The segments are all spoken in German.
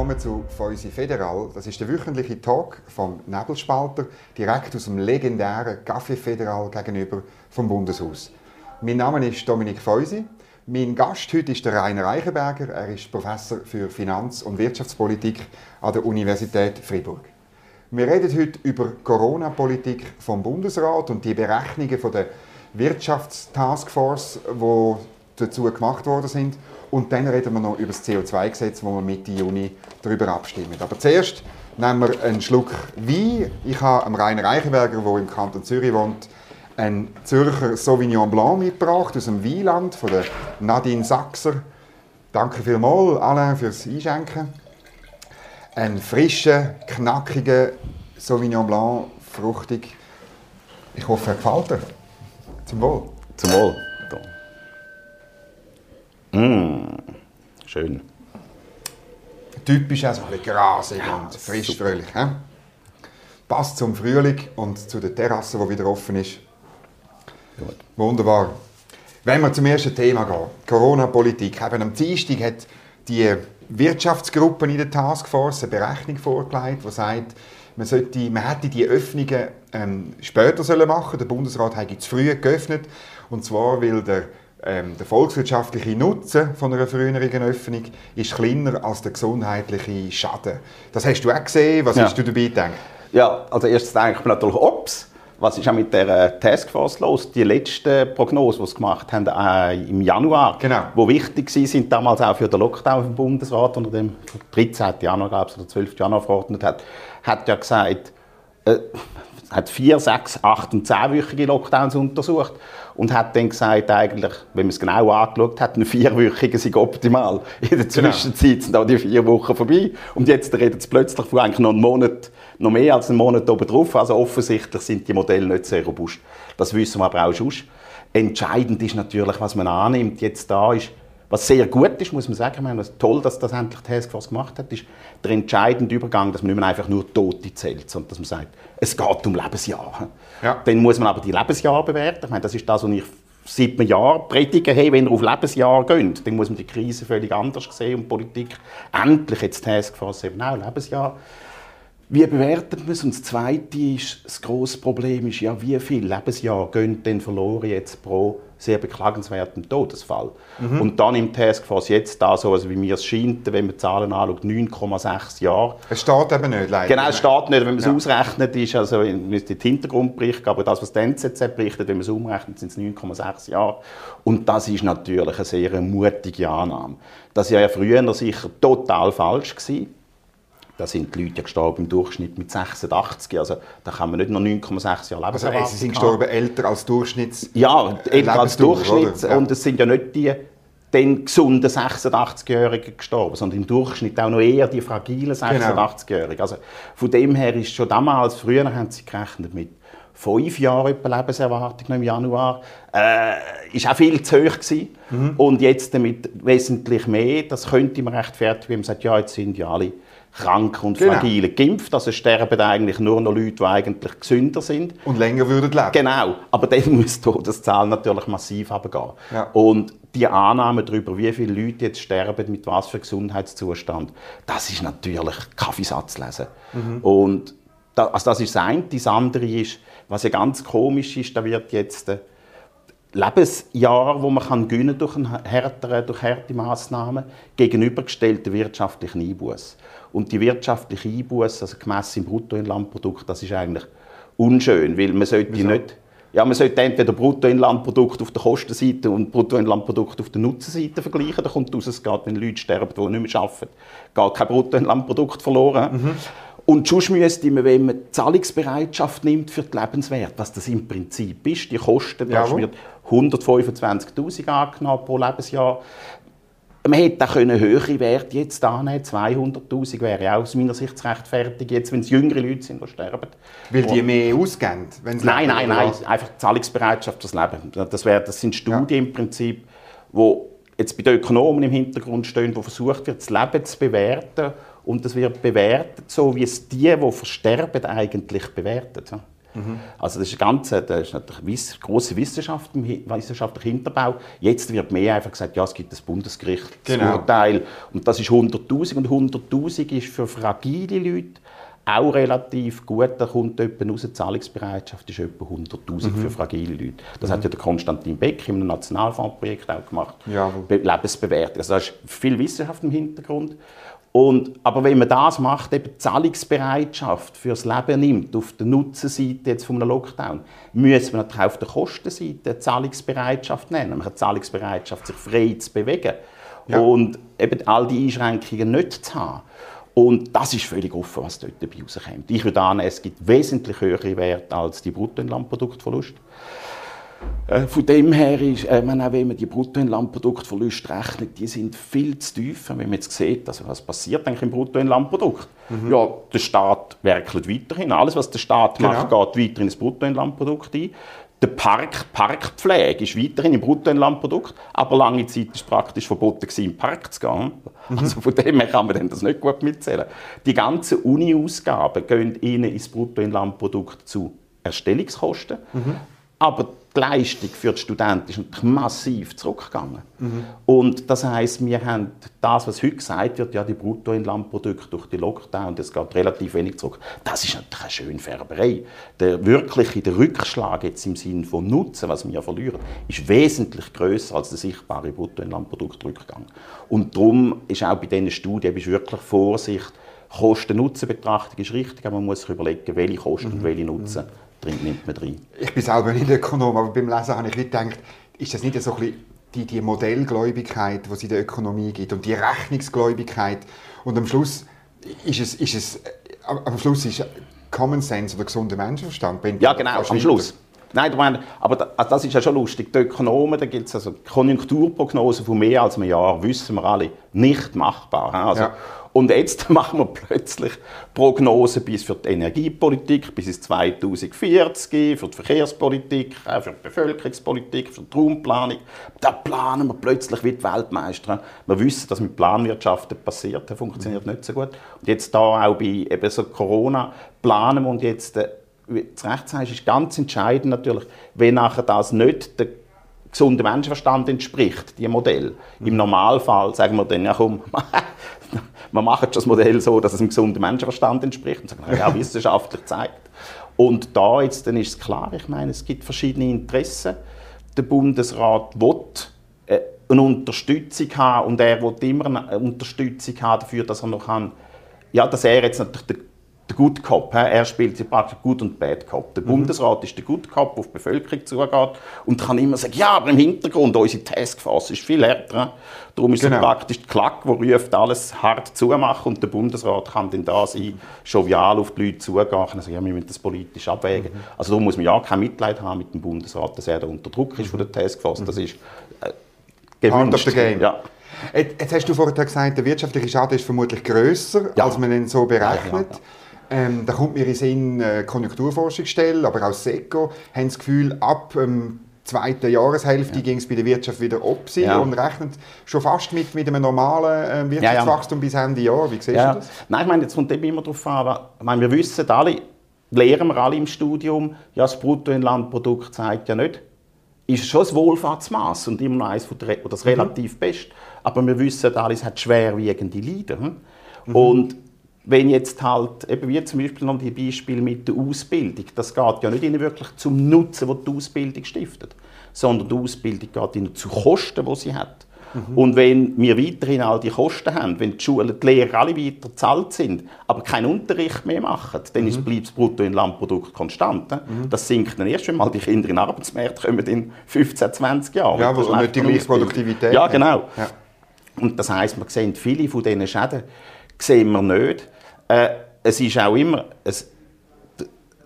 willkommen zu Feusi Federal. Das ist der wöchentliche Talk vom Nebelspalter, direkt aus dem legendären Café Federal gegenüber vom Bundeshaus. Mein Name ist Dominik Feusi. Mein Gast heute ist der Rainer Eichenberger. Er ist Professor für Finanz- und Wirtschaftspolitik an der Universität Fribourg. Wir reden heute über Corona-Politik vom Bundesrat und die Berechnungen der Wirtschaftstaskforce, die dazu gemacht worden sind. Und dann reden wir noch über das CO2-Gesetz, wo wir Mitte Juni darüber abstimmen. Aber zuerst nehmen wir einen Schluck Wein. Ich habe am Rainer Eichenberger, der im Kanton Zürich wohnt, einen Zürcher Sauvignon Blanc mitgebracht aus dem Weinland von der Nadine Sachser. Danke vielmals, Alain, fürs Einschenken. Ein frischer, knackiger Sauvignon Blanc, fruchtig. Ich hoffe, er gefällt dir. Zum Wohl. Zum Wohl. Mmh, schön. Typisch auch so ein bisschen grasig ja, und frisch, fröhlich. He? Passt zum Frühling und zu der Terrasse, die wieder offen ist. Gut. Wunderbar. Wenn wir zum ersten Thema gehen, Corona-Politik. Eben am Dienstag hat die Wirtschaftsgruppe in der Taskforce eine Berechnung vorgelegt, die sagt, man, sollte, man hätte die Öffnungen ähm, später sollen machen Der Bundesrat hat zu früh geöffnet. Und zwar, weil der ähm, der volkswirtschaftliche Nutzen von einer früheren Öffnung ist kleiner als der gesundheitliche Schaden. Das hast du auch gesehen. Was ja. hast du dabei gedacht? Ja, also erstens denke ich natürlich, ups, was ist auch mit der Taskforce los? Die letzten Prognosen, die sie gemacht haben äh, im Januar, genau. wo wichtig sind damals auch für den Lockdown im Bundesrat, unter dem 13. Januar gab es, oder 12. Januar verordnet hat, hat ja gesagt, äh, hat vier, sechs, acht und zehnwöchige Lockdowns untersucht und hat dann gesagt, eigentlich, wenn man es genau angeschaut hat, ein vierwöchiger sei optimal. In der genau. Zwischenzeit sind auch die vier Wochen vorbei und jetzt redet es plötzlich von eigentlich noch einen Monat, noch mehr als einen Monat oben drauf. Also offensichtlich sind die Modelle nicht sehr robust. Das wissen wir aber auch schon. Entscheidend ist natürlich, was man annimmt. Jetzt da ist, was sehr gut ist, muss man sagen, meine, toll, dass das endlich die Taskforce gemacht hat, ist der entscheidende Übergang, dass man nicht mehr einfach nur Tote zählt, sondern dass man sagt, es geht um Lebensjahre. Ja. Dann muss man aber die Lebensjahre bewerten. Ich meine, das ist das, was ich seit einem Jahr predige, hey, wenn ihr auf Lebensjahr geht, dann muss man die Krise völlig anders sehen und Politik endlich jetzt Taskforce eben auch Lebensjahr. Wie bewertet man es? Und das Zweite ist, das grosse Problem ist, ja, wie viele Lebensjahre gehen denn verloren jetzt pro sehr beklagenswerten Todesfall. Mhm. Und dann im Taskforce jetzt da so, also wie mir es scheint, wenn man die Zahlen anschaut, 9,6 Jahre. Es steht eben nicht, leider. Genau, es steht nicht. Wenn man es ja. ausrechnet, ist, also müsste den Hintergrundbericht aber das, was die NZZ berichtet, wenn man es umrechnet, sind es 9,6 Jahre. Und das ist natürlich eine sehr mutige Annahme. Das war ja früher sicher total falsch gewesen. Da sind die Leute gestorben im Durchschnitt mit 86. Also da kann man nicht noch 9,6 Jahre Lebenserwartung Also sie sind gestorben älter als Durchschnitt. Ja, älter als Durchschnitt. Ja. Und es sind ja nicht die den gesunden 86-Jährigen gestorben, sondern im Durchschnitt auch noch eher die fragilen 86-Jährigen. Genau. Also von dem her ist schon damals, früher haben sie gerechnet mit fünf Jahren Lebenserwartung im Januar, äh, ist auch viel zu hoch gewesen. Mhm. Und jetzt damit wesentlich mehr, das könnte man rechtfertigen, wenn man sagt, ja, jetzt sind ja alle krank und genau. fragil geimpft. Also sterben eigentlich nur noch Leute, die eigentlich gesünder sind. Und länger würden leben. Genau. Aber dann muss die Todeszahl natürlich massiv runtergehen. Ja. Und die Annahme darüber, wie viele Leute jetzt sterben, mit was für Gesundheitszustand, das ist natürlich Kaffeesatz lesen. Mhm. Und da, also das ist das eine. Das andere ist, was ja ganz komisch ist, da wird jetzt äh, Lebensjahr, wo man kann gewinnen durch, härtere, durch harte Massnahmen, gegenübergestellt der wirtschaftlichen Einbuß. Und die wirtschaftliche Einbuß, also gemessen im Bruttoinlandprodukt, das ist eigentlich unschön, weil man sollte Wieso? nicht ja, man sollte entweder Bruttoinlandprodukt auf der Kostenseite und Bruttoinlandprodukt auf der Nutzenseite vergleichen. Da kommt raus, es geht, wenn Leute sterben, die nicht mehr arbeiten, geht kein Bruttoinlandprodukt verloren. Mhm. Und sonst müsste man, wenn man die Zahlungsbereitschaft nimmt für die Lebenswert, was das im Prinzip ist, die Kosten, das wird 125'000 angenommen pro Lebensjahr. Man hätte auch höhere Werte jetzt annehmen 200'000 wäre auch aus meiner Sicht zu rechtfertigen, jetzt, wenn es jüngere Leute sind, die sterben. Weil die mehr ausgeben? Nein, nein, nein, einfach die Zahlungsbereitschaft fürs Leben. Das, wär, das sind Studien ja. im Prinzip, wo jetzt bei den Ökonomen im Hintergrund stehen, wo versucht wird, das Leben zu bewerten und das wird bewertet, so wie es die, die versterben, eigentlich bewertet. Mhm. Also das ist, ganz, das ist natürlich eine grosse Wissenschaft, wissenschaftlicher Hinterbau. Jetzt wird mehr einfach gesagt, ja, es gibt das Bundesgerichtsurteil genau. und das ist 100'000 und 100'000 ist für fragile Leute auch relativ gut. Da kommt etwa raus, die Zahlungsbereitschaft ist etwa 100'000 mhm. für fragile Leute. Das mhm. hat ja der Konstantin Beck im Nationalfondsprojekt auch gemacht. Ja. Lebensbewertung. Also da ist viel Wissenschaft im Hintergrund. Und, aber wenn man das macht, eben die Zahlungsbereitschaft fürs Leben nimmt, auf der Nutzenseite jetzt vom Lockdown, müssen wir natürlich auf der Kostenseite Zahlungsbereitschaft nennen. Man hat Zahlungsbereitschaft, sich frei zu bewegen ja. und eben all die Einschränkungen nicht zu haben. Und das ist völlig offen, was dort dabei rauskommt. Ich würde annehmen, es gibt wesentlich höhere Werte als die Bruttoinlandproduktverlust. Äh, von dem her ist, äh, man auch wenn man die Bruttoinlandproduktverluste rechnet, die sind viel zu tief. Wenn man jetzt sieht, also was passiert eigentlich im Bruttoinlandprodukt? Mhm. Ja, der Staat werkelt weiterhin. Alles, was der Staat genau. macht, geht weiter in das Bruttoinlandprodukt ein. Der Park, Parkpflege ist weiterhin im Bruttoinlandprodukt, aber lange Zeit war es praktisch verboten, in den Park zu gehen. Mhm. Also von dem her kann man das nicht gut mitzählen. Die ganzen Uni-Ausgaben gehen Ihnen ins Bruttoinlandprodukt zu Erstellungskosten. Mhm. Aber die Leistung für die Studenten ist massiv zurückgegangen. Mhm. Und das heißt, wir haben das, was heute gesagt wird, ja, die Bruttoinlandprodukte durch die Lockdown, das geht relativ wenig zurück. Das ist natürlich eine schöne Färberei. Der wirkliche der Rückschlag jetzt im Sinne von Nutzen, was wir verlieren, ist wesentlich größer als der sichtbare Bruttoinlandproduktrückgang. Und darum ist auch bei diesen Studien ist wirklich Vorsicht, Kosten-Nutzen-Betrachtung ist richtig, aber man muss sich überlegen, welche Kosten mhm. und welche Nutzen mhm nimmt man rein. Ich bin selber nicht Ökonom, aber beim Lesen habe ich gedacht, ist das nicht so ein bisschen die, die Modellgläubigkeit, die es in der Ökonomie gibt und die Rechnungsgläubigkeit und am Schluss ist es, ist es am Schluss ist Common Sense oder gesunder Menschenverstand. Ja, genau, am Schluss. Nein, meine, aber das, also das ist ja schon lustig. Die Ökonomen, da gibt es also Konjunkturprognosen von mehr als einem Jahr, wissen wir alle, nicht machbar. Also, ja. Und jetzt machen wir plötzlich Prognosen bis für die Energiepolitik, bis ins 2040, für die Verkehrspolitik, auch für die Bevölkerungspolitik, für die Raumplanung. Da planen wir plötzlich wie die Weltmeister. Wir wissen, dass mit Planwirtschaften passiert, das funktioniert nicht so gut. Und jetzt da auch bei eben so Corona planen wir und jetzt, äh, wie du recht sagst, ist ganz entscheidend natürlich, wenn nachher das nicht der gesunden Menschenverstand entspricht, die Modell. Im Normalfall sagen wir dann, ja komm, wir machen das Modell so, dass es dem gesunden Menschenverstand entspricht. Und sagen, ja, wissenschaftlich zeigt. Und da jetzt, dann ist es klar, ich meine, es gibt verschiedene Interessen. Der Bundesrat will äh, eine Unterstützung haben und er will immer eine Unterstützung haben dafür, dass er noch kann, ja, dass er jetzt natürlich der Good Cop. Er spielt praktisch Good und Bad Cop. Der mhm. Bundesrat ist der Good Cop, der auf die Bevölkerung zugeht und kann immer sagen, ja, aber im Hintergrund, unsere Taskforce ist viel härter. Darum ist genau. er praktisch die Klack, die ruft, alles hart zumachen und der Bundesrat kann dann da sein, jovial auf die Leute zugehen und sagen, ja, wir müssen das politisch abwägen. Mhm. Also da muss man ja kein Mitleid haben mit dem Bundesrat, dass er da unter Druck ist von der Taskforce. Das ist äh, gewünscht. Ja. Jetzt hast du vorhin gesagt, der wirtschaftliche Schaden ist vermutlich größer, ja. als man ihn so berechnet. Ja, ähm, da kommt mir in Sinn äh, Konjunkturforschungsstelle, aber auch SECO, haben das Gefühl, ab ähm, zweiten Jahreshälfte ja. ging es bei der Wirtschaft wieder ab ja. und rechnet schon fast mit, mit einem normalen äh, Wirtschaftswachstum ja, bis Ende Jahr. Wie siehst du das? Nein, ich meine, jetzt kommt immer darauf an, aber, ich meine, wir wissen alle, lehren wir alle im Studium, ja, das Bruttoinlandprodukt zeigt ja nicht, ist schon das Wohlfahrtsmaß und immer noch eines von der, das mhm. relativ mhm. best. Aber wir wissen alle, es hat schwerwiegende Leiden. Hm? Mhm. Und wenn jetzt halt, eben wie zum Beispiel noch die Beispiele mit der Ausbildung, das geht ja nicht ihnen wirklich zum Nutzen, den die Ausbildung stiftet, sondern die Ausbildung geht ihnen zu Kosten, die sie hat. Mhm. Und wenn wir weiterhin all die Kosten haben, wenn die Schulen, die Lehrer alle weiter bezahlt sind, aber keinen Unterricht mehr machen, dann mhm. bleibt das Bruttoinlandprodukt konstant. Mhm. Das sinkt dann erst, wenn mal die Kinder in den Arbeitsmarkt kommen in 15, 20 Jahren. Ja, wo nicht die gleiche Produktivität Ja, genau. Ja. Und das heisst, wir sehen viele von diesen Schäden sehen wir nicht. Äh, es ist auch immer, es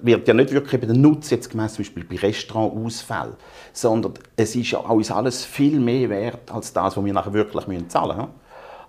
wird ja nicht wirklich den Nutzen jetzt gemessen, zum Beispiel bei Restaurantausfällen, sondern es ist ja uns alles viel mehr wert als das, was wir nachher wirklich müssen zahlen müssen.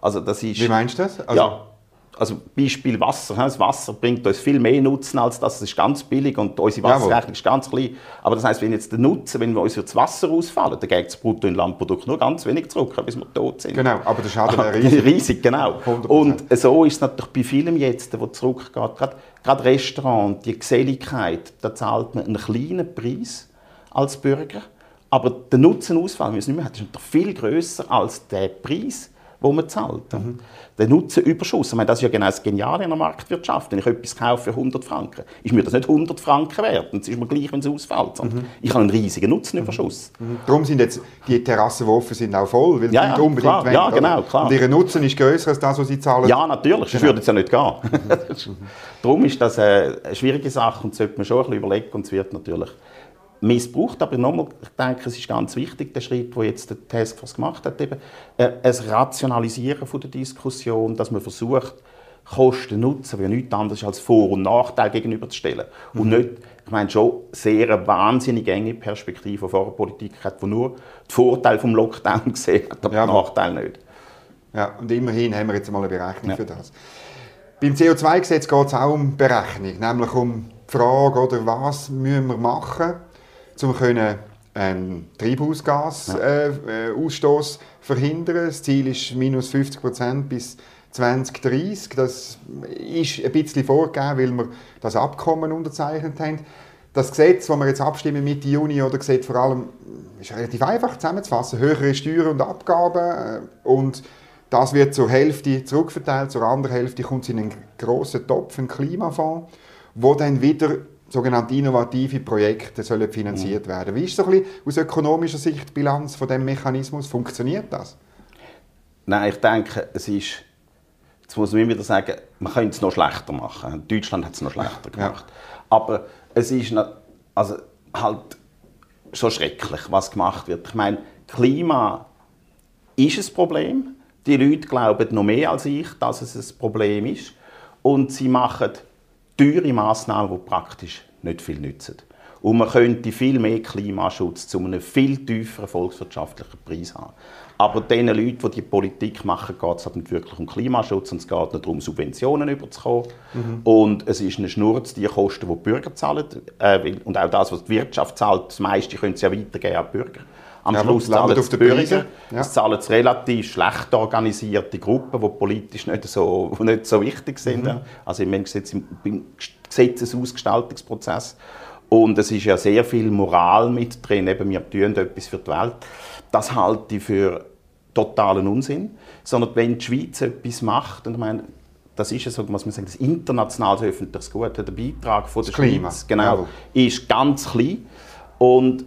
Also das ist, Wie meinst du das? Also ja, also Beispiel Wasser. Das Wasser bringt uns viel mehr Nutzen als das. Es ist ganz billig und unsere Wasserrechnung ist ganz klein. Aber das heißt, wenn jetzt der Nutzen, wenn wir uns für das Wasser ausfallen, dann geht das Bruttoinlandprodukt nur ganz wenig zurück, bis wir tot sind. Genau, aber der Schaden wäre riesig. riesig, genau. 100%. Und so ist es natürlich bei vielen jetzt, wo zurückgeht. Gerade, gerade Restaurant, die Geselligkeit, da zahlt man einen kleinen Preis als Bürger. Aber der Nutzenausfall, wie es nicht mehr hat, ist natürlich viel größer als der Preis wo man zahlt. Mhm. Der Nutzenüberschuss, ich meine, das ist ja genau das Geniale in der Marktwirtschaft. Wenn ich etwas kaufe für 100 Franken, ist mir das nicht 100 Franken wert. Und es ist mir gleich, wenn es ausfällt. Mhm. Ich habe einen riesigen Nutzenüberschuss. Mhm. mhm. Darum sind jetzt die Terrassen, die offen sind, auch voll, weil ja, ja, unbedingt klar, ja, genau, klar. Und ihr Nutzen ist grösser als das, was sie zahlen? Ja, natürlich, sonst genau. würde es ja nicht gehen. Mhm. Darum ist das eine schwierige Sache und sollte man schon ein bisschen überlegen und es wird natürlich missbraucht. Aber nochmal, ich denke, es ist ganz wichtig, der Schritt, den jetzt der Taskforce gemacht hat, eben, äh, ein Rationalisieren von der Diskussion, dass man versucht, Kosten nutzen, wie nichts anderes als Vor- und Nachteil gegenüberzustellen. Mhm. Und nicht, ich meine, schon sehr eine wahnsinnig enge Perspektive von der Politik hat, die nur die Vorteile vom Lockdown gesehen hat, aber ja. die Nachteile nicht. Ja, und immerhin haben wir jetzt mal eine Berechnung ja. für das. Beim CO2-Gesetz geht es auch um Berechnung, nämlich um die Frage, oder, was müssen wir machen, um können, ähm, Treibhausgasausstoß ja. äh, verhindern. Das Ziel ist minus 50 Prozent bis 2030. Das ist ein bisschen vorgegeben, weil wir das Abkommen unterzeichnet haben. Das Gesetz, das wir jetzt abstimmen Mitte Juni, oder sieht vor allem, ist relativ einfach zusammenzufassen, höhere Steuern und Abgaben äh, und das wird zur Hälfte zurückverteilt, zur anderen Hälfte kommt es in einen grossen Topf, einen Klimafonds, wo dann wieder sogenannte innovative Projekte sollen finanziert mhm. werden. Wie ist so ein bisschen aus ökonomischer Sicht die Bilanz von dem Mechanismus? Funktioniert das? Nein, ich denke, es ist Jetzt muss man wieder sagen, man könnte es noch schlechter machen. Deutschland hat es noch schlechter gemacht. Ja. Aber es ist also halt schon schrecklich, was gemacht wird. Ich meine, Klima ist ein Problem. Die Leute glauben noch mehr als ich, dass es ein Problem ist. Und sie machen teure Massnahmen, die praktisch nicht viel nützen. Und man könnte viel mehr Klimaschutz zu einem viel tieferen volkswirtschaftlichen Preis haben. Aber den Leuten, die die Politik machen, geht es halt wirklich um Klimaschutz und es geht nicht darum, Subventionen überzukommen. Mhm. Und es ist eine Schnurz, die Kosten, die die Bürger zahlen. Äh, und auch das, was die Wirtschaft zahlt, das meiste können sie ja weitergeben an die Bürger. Am ja, Schluss zahlen es die Bürger. Ja. Es zahlen es relativ schlecht organisierte Gruppen, die politisch nicht so, nicht so wichtig sind. Mhm. Also im Gesetzesausgestaltungsprozess. Und es ist ja sehr viel Moral mit drin. Eben, wir tun etwas für die Welt. Das halte ich für totalen Unsinn. Sondern wenn die Schweiz etwas macht, und ich meine, das ist ja so, was man sagt, das internationales öffentliches Gut, der Beitrag von der Klima. Schweiz genau, ja. ist ganz klein. Und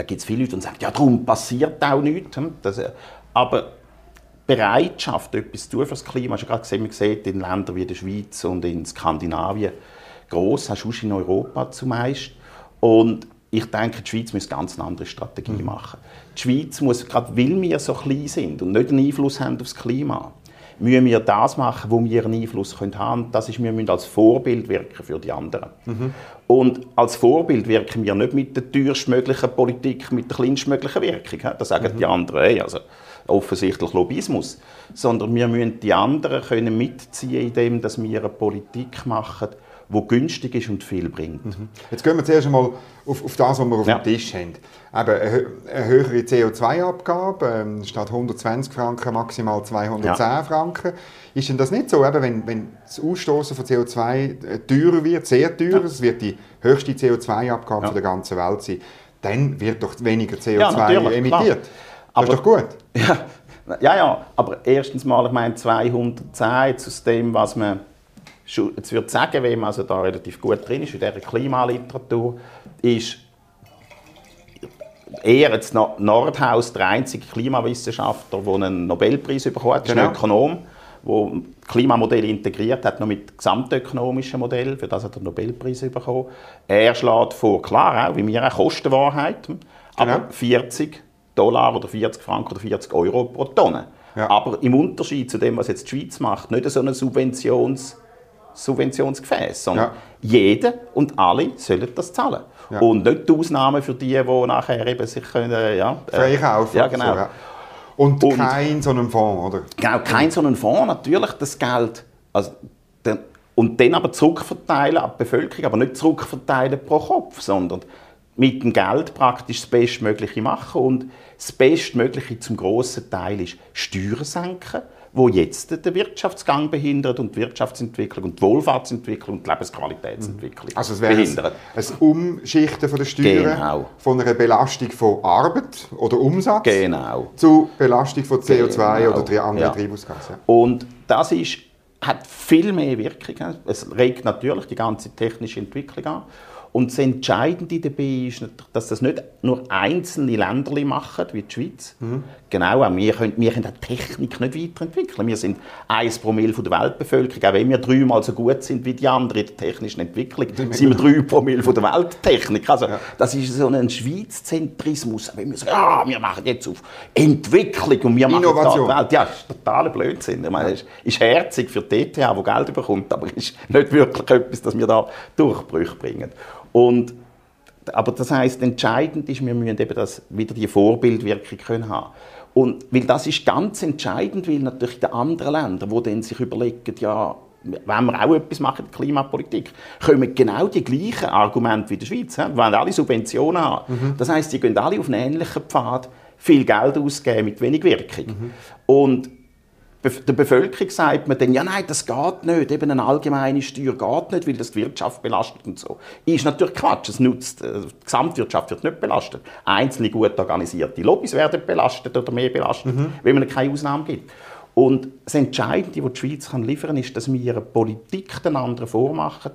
da gibt es viele Leute, die sagen, ja, darum passiert auch nichts. Hm, das, äh, aber Bereitschaft, etwas zu tun für das Klima, hast du gerade gesehen, man sieht in Ländern wie der Schweiz und in Skandinavien, gross, hast du in Europa zumeist. Und ich denke, die Schweiz muss ganz eine andere Strategie mhm. machen. Die Schweiz muss, gerade weil wir so klein sind und nicht einen Einfluss haben auf das Klima, müssen wir das machen, wo wir einen Einfluss haben können. Das ist, wir müssen als Vorbild wirken für die anderen. Mhm. Und als Vorbild wirken wir nicht mit der teuerstmöglichen Politik, mit der kleinstmöglichen Wirkung. Das sagen mhm. die anderen. Hey, also offensichtlich Lobbyismus. Sondern wir müssen die anderen können mitziehen, indem wir eine Politik machen, die günstig ist und viel bringt. Mhm. Jetzt gehen wir zuerst einmal auf, auf das, was wir auf ja. dem Tisch haben. Eben eine höhere CO2-Abgabe, ähm, statt 120 Franken maximal 210 ja. Franken. Ist denn das nicht so, eben, wenn, wenn das Ausstoßen von CO2 äh, teurer wird, sehr teuer, ja. es wird die höchste CO2-Abgabe ja. der ganzen Welt sein, dann wird doch weniger CO2 emittiert. Das aber, ist doch gut. Ja, ja, ja, aber erstens mal, ich meine 210 aus dem, was man jetzt würde sagen, wem also da relativ gut drin ist in dieser Klimaliteratur, ist eher jetzt Nordhaus der einzige Klimawissenschaftler, der einen Nobelpreis bekommen hat, genau. ein Ökonom, der Klimamodelle integriert hat, noch mit gesamtökonomischen Modellen, für das hat er den Nobelpreis bekommen. Er schlägt vor, klar auch, wie wir auch Kostenwahrheit, aber genau. 40 Dollar oder 40 Franken oder 40 Euro pro Tonne. Ja. Aber im Unterschied zu dem, was jetzt die Schweiz macht, nicht so eine Subventions- Subventionsgefäß, sondern ja. jeder und alle sollen das zahlen. Ja. Und nicht die Ausnahmen für die, die nachher eben sich können, ja, äh, freikaufen. Ja, genau. So, ja. Und, und kein so einen Fonds, oder? Genau, kein so einen Fonds. Natürlich, das Geld Also, und dann aber zurückverteilen an die Bevölkerung, aber nicht zurückverteilen pro Kopf, sondern mit dem Geld praktisch das Bestmögliche machen und das Bestmögliche zum grossen Teil ist Steuern senken, wo jetzt den Wirtschaftsgang behindert und die Wirtschaftsentwicklung und die Wohlfahrtsentwicklung und die Lebensqualitätsentwicklung also es wäre behindert. Ein, ein Umschichten von der Steuern genau. von einer Belastung von Arbeit oder Umsatz genau. zu Belastung von CO2 genau. oder anderen ja. Treibhausgasen. Und das ist, hat viel mehr Wirkung. Es regt natürlich die ganze technische Entwicklung an. Und das Entscheidende dabei ist, dass das nicht nur einzelne Länder machen, wie die Schweiz. Mhm. Genau, auch wir können, wir können die Technik nicht weiterentwickeln. Wir sind 1 Promille der Weltbevölkerung. Auch wenn wir dreimal so gut sind wie die anderen in der technischen Entwicklung, sind wir 3 Promille der Welttechnik. Also, ja. Das ist so ein Schweiz-Zentrismus. Wenn wir sagen, ja, wir machen jetzt auf Entwicklung und wir machen Innovation. die Welt. Ja, das ist totaler Blödsinn. Ich meine, es ist herzig für die ETH, die Geld bekommt, aber es ist nicht wirklich etwas, dass wir da Durchbrüche bringen. Und, aber das heißt, entscheidend ist, wir müssen eben das, wieder die Vorbildwirkung können haben. Und, weil das ist ganz entscheidend, weil natürlich die anderen Länder, die dann sich überlegen, ja, wenn wir auch etwas machen in der Klimapolitik, kommen genau die gleichen Argumente wie die Schweiz. Wir wollen alle Subventionen haben. Mhm. Das heißt, sie gehen alle auf einen ähnlichen Pfad viel Geld ausgeben mit wenig Wirkung. Mhm. Und der Bevölkerung sagt man dann, ja nein, das geht nicht, eben eine allgemeine Steuer geht nicht, weil das die Wirtschaft belastet und so. Ist natürlich Quatsch, es nutzt, äh, die Gesamtwirtschaft wird nicht belastet. Einzelne gut organisierte Lobbys werden belastet oder mehr belastet, mhm. wenn man keine Ausnahmen gibt. Und das Entscheidende, was die Schweiz kann liefern kann, ist, dass wir eine Politik den anderen vormachen,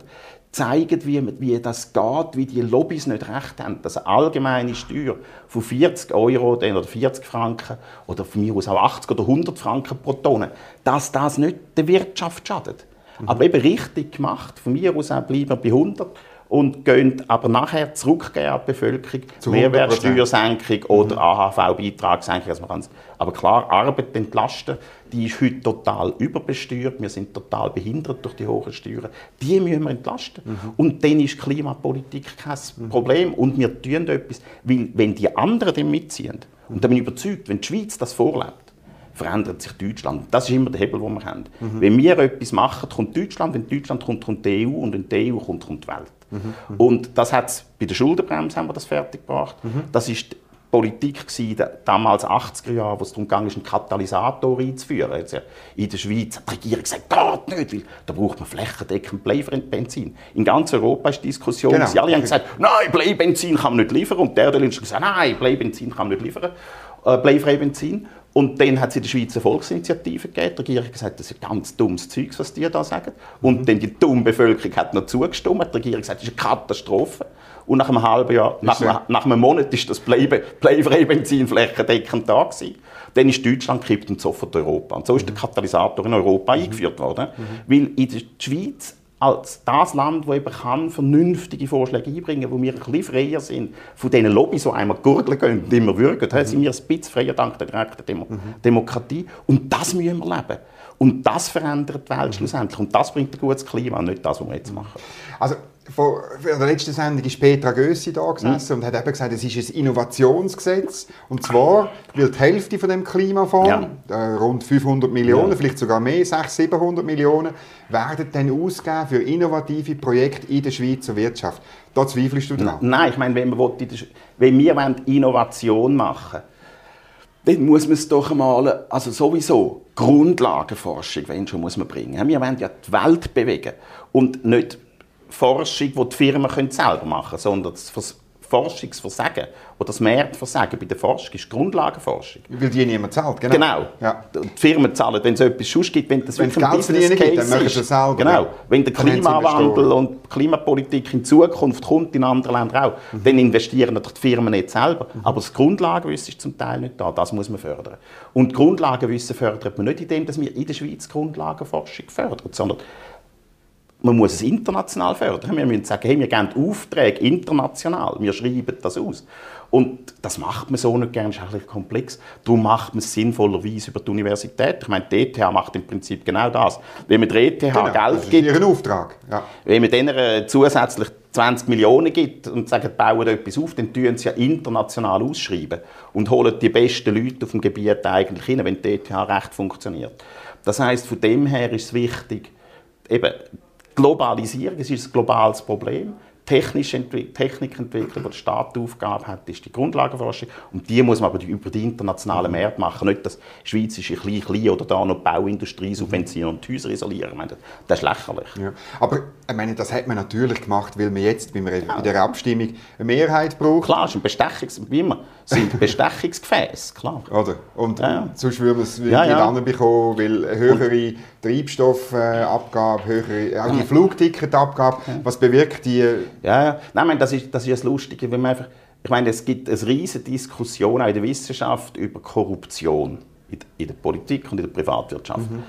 zeigen, wie, wie das geht, wie die Lobbys nicht recht haben, dass eine allgemeine Steuer von 40 Euro oder 40 Franken oder von mir aus auch 80 oder 100 Franken pro Tonne, dass das nicht der Wirtschaft schadet. Mhm. Aber eben richtig gemacht, von mir aus auch bleiben wir bei 100 und gehen aber nachher zurückgehen an die Bevölkerung. Mehrwertsteuersenkung oder mhm. AHV-Beitragssenkung. Also aber klar, Arbeit entlasten, die ist heute total überbesteuert. Wir sind total behindert durch die hohen Steuern. Die müssen wir entlasten. Mhm. Und dann ist Klimapolitik kein mhm. Problem. Und wir tun etwas, weil wenn die anderen dem mitziehen, und da bin ich überzeugt, wenn die Schweiz das vorlebt, verändert sich Deutschland. Das ist immer der Hebel, den wir haben. Mhm. Wenn wir etwas machen, kommt Deutschland. Wenn Deutschland kommt, kommt die EU. Und wenn die EU kommt, kommt die Welt. Mhm. Und das hat bei der Schuldenbremse haben wir das fertiggebracht. Mhm. Das ist Politik gewesen, damals 80er Jahre, wo es darum ging, einen Katalysator einzuführen. Also in der Schweiz hat die Regierung gesagt, geht nicht, weil da braucht man flächendeckend Bleibenzin. In ganz Europa ist die Diskussion, genau. sie alle haben gesagt, nein, Bleibenzin kann man nicht liefern. Und der, der hat gesagt, nein, Bleibenzin kann man nicht liefern, äh, Bleifreibenzin. Und dann hat es in der Schweiz eine Volksinitiative gegeben. Die Regierung hat gesagt, das ist ganz dummes Zeug, was die da sagen. Und mhm. dann die dumme Bevölkerung hat noch zugestimmt. Die Regierung hat gesagt, das ist eine Katastrophe. Und nach einem halben Jahr, nach, einem, nach einem Monat ist das Bleifreibenzin flächendeckend da gewesen. Dann ist Deutschland gekippt und sofort Europa. Und so ist mhm. der Katalysator in Europa mhm. eingeführt worden. Mhm. Weil in der Schweiz als das Land, das eben kann vernünftige Vorschläge einbringen kann, wo wir ein bisschen freier sind von diesen Lobbys, die einmal gurgeln gehen und immer würgen, mhm. sind wir ein bisschen freier dank der direkten Demo mhm. Demokratie. Und das müssen wir leben. Und das verändert die Welt mhm. schlussendlich. Und das bringt ein gutes Klima, nicht das, was wir jetzt machen. Also vor der letzten Sendung ist Petra Gössi da gesessen mhm. und hat eben gesagt, es ist ein Innovationsgesetz. Und zwar will die Hälfte von dem Klimafonds, ja. äh, rund 500 Millionen, ja. vielleicht sogar mehr, 600, 700 Millionen, werden dann ausgegeben für innovative Projekte in der Schweizer Wirtschaft. Da zweifelst du dran? Nein, ich meine, wenn wir, wenn wir Innovation machen dann muss man es doch mal, also sowieso Grundlagenforschung, wenn schon, muss man bringen. Wir wollen ja die Welt bewegen und nicht Forschung, die die Firmen selber machen können, sondern das Forschungsversagen oder das Marktversagen bei der Forschung ist Grundlagenforschung. Weil die niemand zahlt, genau. genau. Ja. Die Firmen zahlen, wenn es etwas sonst gibt, wenn das wenn wirklich ein Business Case gibt, dann machen sie selber. Genau. Wenn der Klimawandel und Klimapolitik in Zukunft kommt, in anderen Ländern auch, mhm. dann investieren die Firmen nicht selber. Mhm. Aber das Grundlagenwissen ist zum Teil nicht da. Das muss man fördern. Und Grundlagenwissen fördert man nicht indem wir in der Schweiz Grundlagenforschung fördern, sondern man muss es international fördern. Wir müssen sagen, hey, wir geben Aufträge international, wir schreiben das aus. Und das macht man so nicht gerne, das ist ein komplex. Darum macht man es sinnvollerweise über die Universität. Ich meine, die ETH macht im Prinzip genau das. Wenn man der ETH genau, Geld das ist gibt, ihren Auftrag. Ja. wenn man denen zusätzlich 20 Millionen gibt und sagt, bauen etwas auf, dann tun sie ja international ausschreiben und holen die besten Leute auf dem Gebiet eigentlich hin, wenn die ETH recht funktioniert. Das heißt, von dem her ist es wichtig, eben Globalisierung, es ist ein globales Problem technische Entwick Technikentwicklung, die der Staat die Aufgabe hat, ist die Grundlagenforschung. Und die muss man aber über die internationalen Märkte machen. Nicht das Schweizerische klein, klein oder da noch die Bauindustrie subventionieren und die Häuser isolieren. Ich meine, das ist lächerlich. Ja. Aber ich meine, das hat man natürlich gemacht, weil man jetzt bei der Abstimmung eine Mehrheit braucht. Klar, es ist ein Bestechungs wie immer, sind Bestechungsgefäße, klar. Oder? Und ja. sonst würde man es ja, ja. bekommen, weil höhere Treibstoffabgabe, höhere, auch die Flugticketabgabe, was bewirkt die ja, ja. Nein, meine, das, ist, das ist das Lustige, wenn man einfach, ich meine, es gibt eine riesige Diskussion auch in der Wissenschaft über Korruption in, in der Politik und in der Privatwirtschaft. Mhm.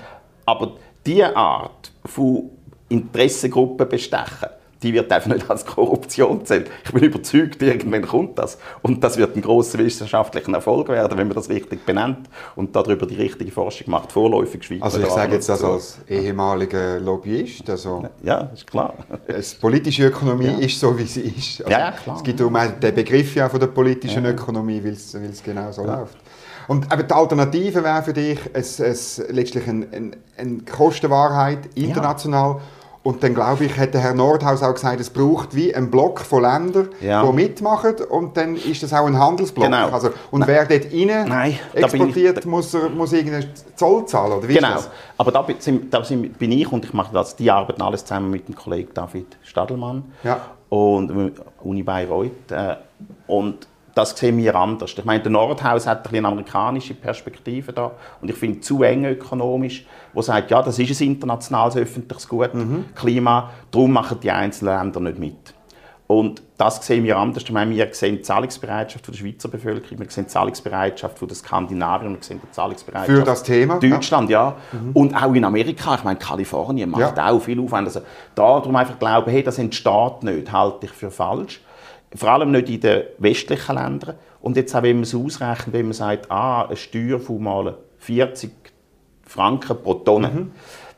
Aber diese Art von Interessengruppen bestechen, die wird einfach nicht als Korruption zählt. Ich bin überzeugt, irgendwann kommt das. Und das wird ein großer wissenschaftlicher Erfolg werden, wenn man das richtig benennt und darüber die richtige Forschung macht, vorläufig Schweiz. Also ich sage jetzt das als ehemaliger Lobbyist. Also ja, ist klar. Die politische Ökonomie ja. ist so, wie sie ist. Also ja, klar. Es gibt auch den Begriff ja von der politischen ja. Ökonomie, weil es genau so ja. läuft. Und aber die Alternative wäre für dich es, es letztlich eine ein, ein Kostenwahrheit international. Ja und dann glaube ich, hat der Herr Nordhaus auch gesagt, es braucht wie einen Block von Ländern, ja. die mitmachen und dann ist das auch ein Handelsblock. Genau. Also, und Nein. wer dort rein Nein, exportiert, ich, muss, er, muss irgendeinen Zoll zahlen, oder wie Genau, aber da, bin, da bin ich und ich mache das, die arbeiten alles zusammen mit dem Kollegen David Stadelmann ja. und Uni Bayreuth äh, und das sehen wir anders. Ich meine, der Nordhaus hat eine amerikanische Perspektive da und ich finde zu eng ökonomisch, wo sagt, ja, das ist ein internationales öffentliches Gut, mhm. Klima, darum machen die einzelnen Länder nicht mit. Und das sehen wir anders. Ich meine, wir sehen die Zahlungsbereitschaft der Schweizer Bevölkerung, wir sehen die Zahlungsbereitschaft der Skandinavier, wir sehen die Zahlungsbereitschaft für das Thema Deutschland, ja. ja. Mhm. Und auch in Amerika, ich meine, Kalifornien macht ja. auch viel Aufwand. Also darum einfach glauben, hey, das entsteht nicht, halte ich für falsch vor allem nicht in den westlichen Ländern. Und jetzt auch, wenn man es ausrechnet, wenn man sagt, ah, eine Steuer von mal 40 Franken pro Tonne, mhm.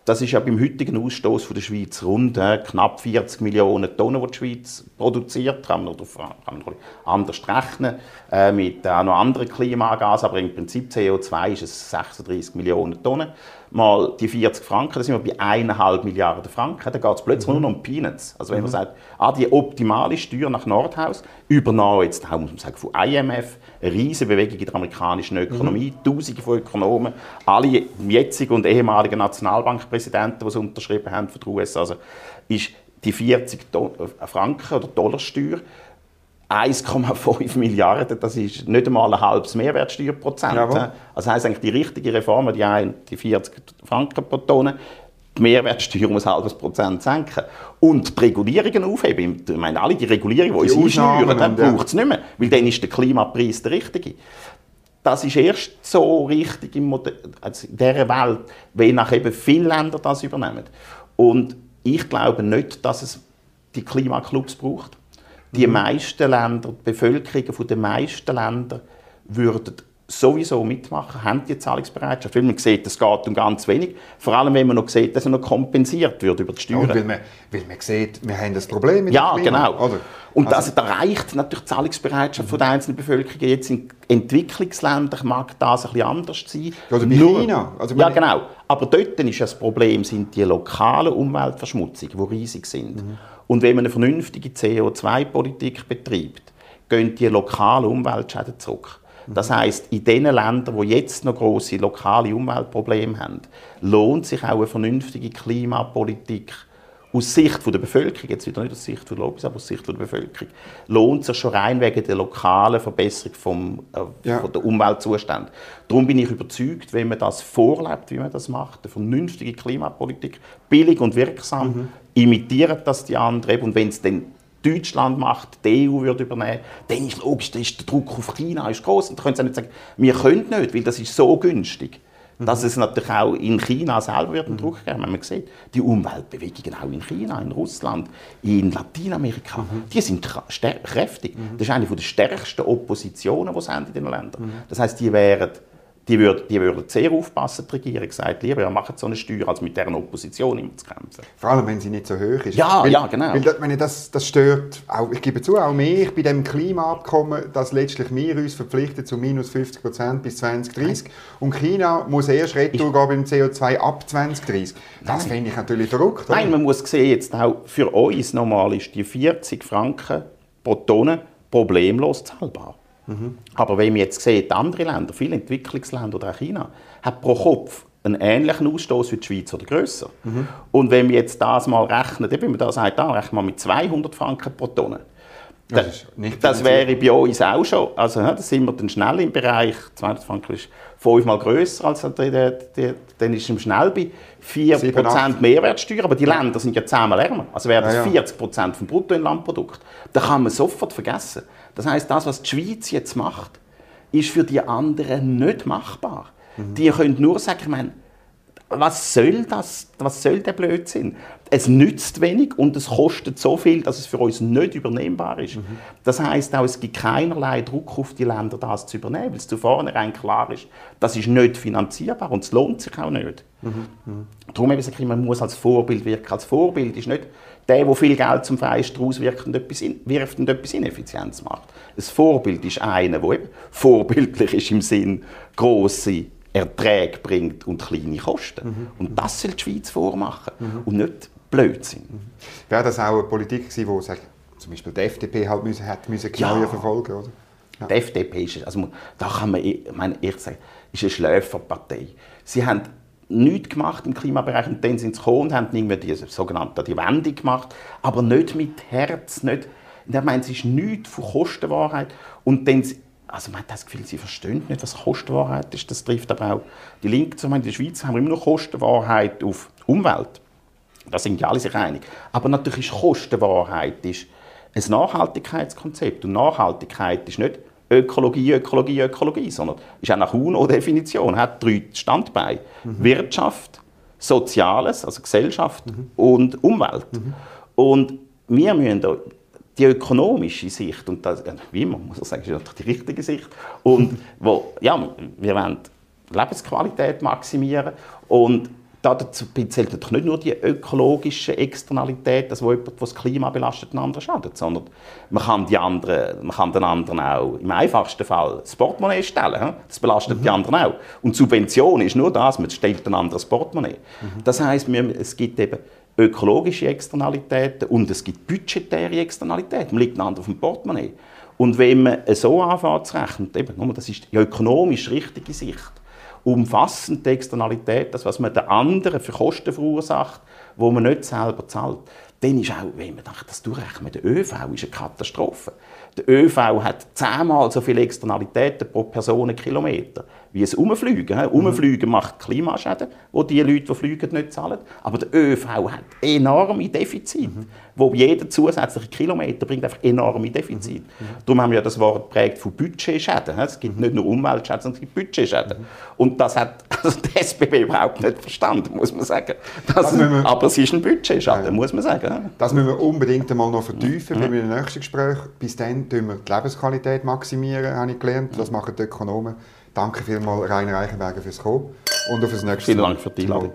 das ist ja beim heutigen Ausstoß von der Schweiz rund äh, knapp 40 Millionen Tonnen, die die Schweiz produziert. Kann man, oder, kann man anders rechnen, äh, mit auch noch anderen Klimagasen, aber im Prinzip CO2 ist es 36 Millionen Tonnen mal die 40 Franken, da sind wir bei 1,5 Milliarden Franken. Da geht es plötzlich mhm. nur noch um Peanuts. Also wenn mhm. man sagt, ah, die optimale Steuer nach Nordhaus, übernahm jetzt, muss man sagen, von IMF, eine riesige Bewegung in der amerikanischen Ökonomie, mhm. tausende von Ökonomen, alle jetzigen und ehemaligen Nationalbankpräsidenten, die es unterschrieben haben für die USA, also ist die 40 Franken oder Dollarsteuer 1,5 Milliarden, das ist nicht einmal ein halbes Mehrwertsteuerprozent. Jawohl. Also heisst eigentlich die richtige Reform, die, ein, die 40 Franken pro Tonne, die Mehrwertsteuer um ein halbes Prozent senken und die Regulierungen aufheben. Ich meine, alle die Regulierungen, die, die uns einsteuern, dann braucht es nicht mehr, weil dann ist der Klimapreis der richtige. Das ist erst so richtig in, also in dieser Welt, wenn nach eben viele Länder das übernehmen. Und ich glaube nicht, dass es die Klimaclubs braucht. Die mhm. meisten Länder, die Bevölkerungen der meisten Länder würden sowieso mitmachen, haben die Zahlungsbereitschaft, weil man sieht, es geht um ganz wenig. Vor allem, wenn man noch sieht, dass er noch kompensiert wird über die Steuern. Und weil man, weil man sieht, wir haben das Problem mit Ja, genau. Oder? Und also, das, da reicht natürlich die Zahlungsbereitschaft mhm. von der einzelnen Bevölkerung. Jetzt in Entwicklungsländern mag das ein bisschen anders sein. Oder bei Nur, China. Also ja, genau. Aber dort ist das Problem, sind die lokalen Umweltverschmutzungen, die riesig sind. Mhm. Und wenn man eine vernünftige CO2-Politik betreibt, gehen die lokalen Umweltschäden zurück. Das heißt, in den Ländern, wo jetzt noch große lokale Umweltprobleme haben, lohnt sich auch eine vernünftige Klimapolitik aus Sicht der Bevölkerung, jetzt wieder nicht aus Sicht der Lobbys, aber aus Sicht der Bevölkerung, lohnt sich schon rein wegen der lokalen Verbesserung vom, äh, ja. von der Umweltzustände. Darum bin ich überzeugt, wenn man das vorlebt, wie man das macht, eine vernünftige Klimapolitik, billig und wirksam, mhm. imitieren das die anderen. Und wenn es dann Deutschland macht, die EU würde übernehmen, dann ist logisch, dann ist der Druck auf China ist groß. Und da können sie nicht sagen, wir können nicht, weil das ist so günstig dass es natürlich auch in China selber wird einen Druck geben. Man sieht, die Umweltbewegungen auch in China, in Russland, in Lateinamerika, mhm. die sind kräftig. Mhm. Das ist eine der stärksten Oppositionen, die es in diesen Ländern. Mhm. Das heißt, die wären die würden, die würden sehr aufpassen, die Regierung sagt, lieber, ja, machen so eine Steuer, als mit deren Opposition immer zu kämpfen. Vor allem, wenn sie nicht so hoch ist. Ja, weil, ja, genau. Weil, das- das, das stört, auch, ich gebe zu, auch mich bei dem Klimaabkommen, dass letztlich wir uns verpflichten zu minus 50 Prozent bis 2030 und China muss erst retour gehen beim CO2 ab 2030. Das finde ich natürlich verrückt. oder? Nein, man muss sehen, jetzt auch für uns normal ist die 40 Franken pro Tonne problemlos zahlbar. Aber wenn man jetzt sieht, andere Länder, viele Entwicklungsländer oder auch China, haben pro Kopf einen ähnlichen Ausstoß wie die Schweiz oder grösser. Und wenn man jetzt das mal rechnet, eben, wenn man da sagt, da rechnen wir mit 200 Franken pro Tonne. Das Das, das wäre bei uns auch schon. Also, da sind wir dann schnell im Bereich, 200 Franken ist fünfmal grösser, als der, der, dann ist es schnell bei 4% Sieben, acht. Mehrwertsteuer. Aber die Länder sind ja zehnmal ärmer. Also wäre das Ja, ja. 40% vom Bruttoinlandprodukt. Da kann man sofort vergessen. Das heißt, das, was die Schweiz jetzt macht, ist für die anderen nicht machbar. Mhm. Die können nur sagen, ich meine, was soll das? Was soll der Blödsinn? Es nützt wenig und es kostet so viel, dass es für uns nicht übernehmbar ist. Das heißt auch, es gibt keinerlei Druck auf die Länder, das zu übernehmen, weil es zu vornherein klar ist, das ist nicht finanzierbar und es lohnt sich auch nicht. Darum eben ich, man muss als Vorbild wirken. Als Vorbild ist nicht der, der viel Geld zum Fenster auswirft und etwas, in, wirft und etwas Ineffizienz macht. Ein Vorbild ist einer, der eben vorbildlich ist im Sinn, grosse Erträge bringt und kleine Kosten. Und das soll die Schweiz vormachen und nicht Blödsinn. Wäre das auch eine Politik gewesen, die sagt, zum Beispiel die FDP halt müssen, hätte müssen genauer Ja. verfolgen oder? Ja. Die FDP ist, also da kann man, ich meine, ehrlich sagen, ist eine Schläferpartei. Sie haben nichts gemacht im Klimabereich und dann sind sie gekommen und haben irgendwie diese sogenannte die Wende gemacht, aber nicht mit Herz, nicht, ich meine, es ist nichts von Kostenwahrheit und dann, also man hat das Gefühl, sie verstehen nicht, was Kostenwahrheit ist, das trifft aber auch die Linke zu. Ich meine, In der Schweiz haben wir immer noch Kostenwahrheit auf Umwelt. Da sind ja alle sich einig. Aber natürlich ist Kostenwahrheit ist ein Nachhaltigkeitskonzept. Und Nachhaltigkeit ist nicht Ökologie, Ökologie, Ökologie, sondern ist auch nach UNO-Definition, hat drei Standbeine. Wirtschaft, Soziales, also Gesellschaft und Umwelt. Und wir müssen da die ökonomische Sicht, und das, ja, wie immer muss ich sagen, ist natürlich die richtige Sicht, und wo, ja, wir wollen Lebensqualität maximieren und dazu zählt natürlich nicht nur die ökologische Externalität, dass wo jemand, der das Klima belastet, den anderen schadet, sondern man kann, die anderen, man kann den anderen auch im einfachsten Fall das Portemonnaie stellen. Das belastet die anderen auch. Und Subvention ist nur das, man stellt ein anderes Portemonnaie. Das heißt, es gibt eben ökologische Externalitäten und es gibt budgetäre Externalitäten. Man liegt einander auf dem Portemonnaie. Und wenn man so anfängt zu rechnen, eben, das ist die ökonomisch richtige Sicht, umfassend die Externalität, das, was man den anderen für Kosten verursacht, wo man nicht selber zahlt, dann ist auch, wenn man das durchrechnet, der ÖV ist eine Katastrophe. Der ÖV hat zehnmal so viele Externalitäten pro Personenkilometer wie es Umfliegen. Mhm. Umfliegen macht Klimaschäden, wo die Leute, die fliegen, nicht zahlen. Aber der ÖV hat enorme Defizite, mhm. wo jeder zusätzliche Kilometer bringt einfach enorme Defizite. Mhm. Darum haben wir das Wort geprägt von Budgetschäden. Es gibt nicht nur Umweltschäden, sondern es gibt Budgetschäden. Und das hat also die SBB überhaupt nicht verstanden, muss man sagen. Das, das wir, aber es ist ein Budgetschaden, ja. muss man sagen. Das müssen wir unbedingt einmal noch vertiefen mhm. im nächsten Gespräch. Bis dann tun wir die Lebensqualität maximieren, habe ich gelernt. Das machen die Ökonomen. Danke vielmals, Rainer Eichenberger, fürs Kommen und auf das nächste Vielen Dank für die Einladung.